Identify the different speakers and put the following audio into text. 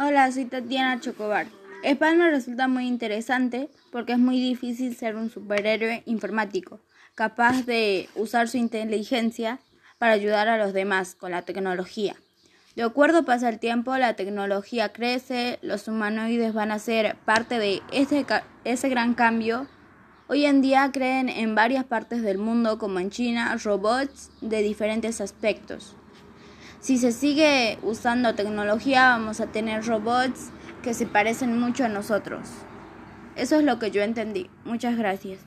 Speaker 1: Hola, soy Tatiana Chocobar. Spam me resulta muy interesante porque es muy difícil ser un superhéroe informático, capaz de usar su inteligencia para ayudar a los demás con la tecnología. De acuerdo pasa el tiempo, la tecnología crece, los humanoides van a ser parte de ese, ese gran cambio. Hoy en día creen en varias partes del mundo, como en China, robots de diferentes aspectos. Si se sigue usando tecnología, vamos a tener robots que se parecen mucho a nosotros. Eso es lo que yo entendí. Muchas gracias.